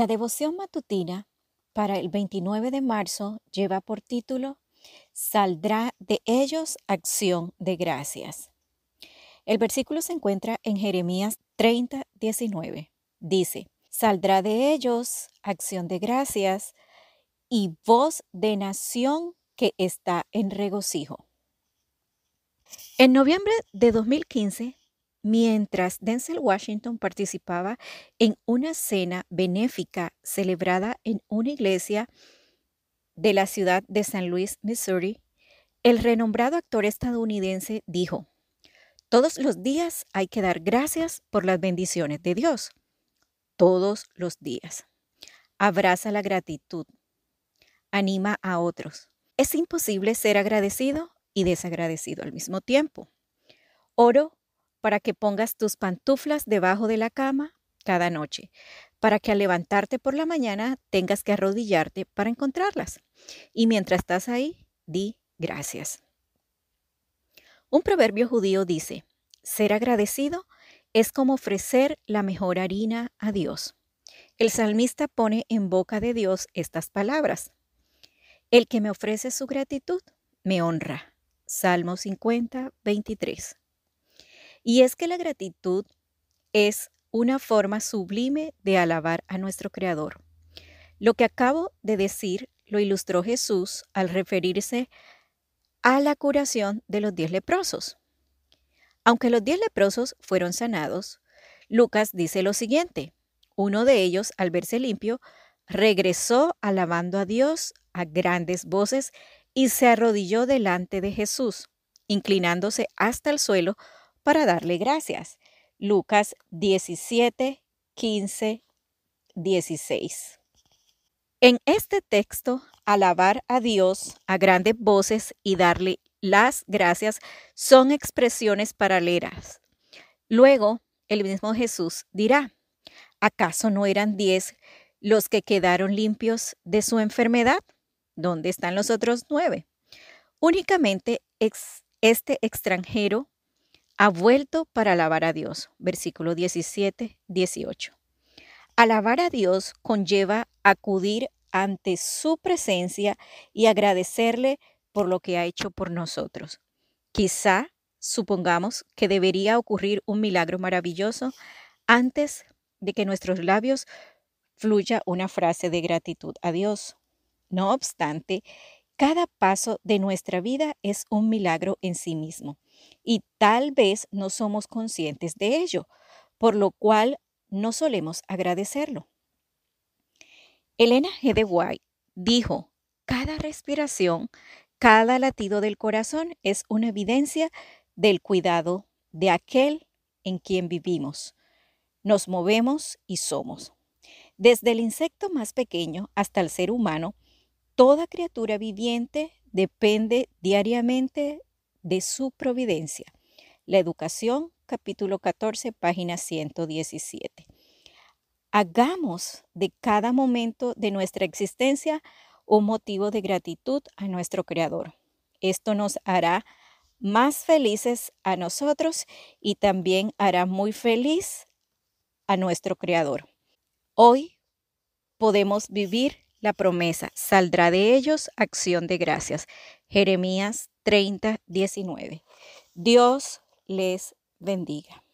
La devoción matutina para el 29 de marzo lleva por título Saldrá de ellos acción de gracias. El versículo se encuentra en Jeremías 30, 19. Dice, Saldrá de ellos acción de gracias y voz de nación que está en regocijo. En noviembre de 2015, mientras Denzel Washington participaba en una cena benéfica celebrada en una iglesia de la ciudad de San Luis, Missouri, el renombrado actor estadounidense dijo, todos los días hay que dar gracias por las bendiciones de Dios. Todos los días. Abraza la gratitud. Anima a otros. Es imposible ser agradecido y desagradecido al mismo tiempo. Oro para que pongas tus pantuflas debajo de la cama cada noche, para que al levantarte por la mañana tengas que arrodillarte para encontrarlas. Y mientras estás ahí, di gracias. Un proverbio judío dice, ser agradecido es como ofrecer la mejor harina a Dios. El salmista pone en boca de Dios estas palabras. El que me ofrece su gratitud, me honra. Salmo 50, 23. Y es que la gratitud es una forma sublime de alabar a nuestro Creador. Lo que acabo de decir lo ilustró Jesús al referirse a la curación de los diez leprosos. Aunque los diez leprosos fueron sanados, Lucas dice lo siguiente. Uno de ellos, al verse limpio, regresó alabando a Dios a grandes voces y se arrodilló delante de Jesús, inclinándose hasta el suelo para darle gracias. Lucas 17, 15, 16. En este texto, alabar a Dios a grandes voces y darle las gracias son expresiones paralelas. Luego, el mismo Jesús dirá, ¿acaso no eran diez los que quedaron limpios de su enfermedad? ¿Dónde están los otros nueve? Únicamente este extranjero ha vuelto para alabar a Dios. Versículo 17, 18. Alabar a Dios conlleva acudir ante su presencia y agradecerle por lo que ha hecho por nosotros. Quizá supongamos que debería ocurrir un milagro maravilloso antes de que nuestros labios fluya una frase de gratitud a Dios. No obstante, cada paso de nuestra vida es un milagro en sí mismo y tal vez no somos conscientes de ello, por lo cual no solemos agradecerlo. Elena G. de White dijo, cada respiración, cada latido del corazón es una evidencia del cuidado de aquel en quien vivimos, nos movemos y somos. Desde el insecto más pequeño hasta el ser humano, toda criatura viviente depende diariamente de su providencia. La educación, capítulo 14, página 117. Hagamos de cada momento de nuestra existencia un motivo de gratitud a nuestro Creador. Esto nos hará más felices a nosotros y también hará muy feliz a nuestro Creador. Hoy podemos vivir la promesa, saldrá de ellos acción de gracias. Jeremías 30, 19. Dios les bendiga.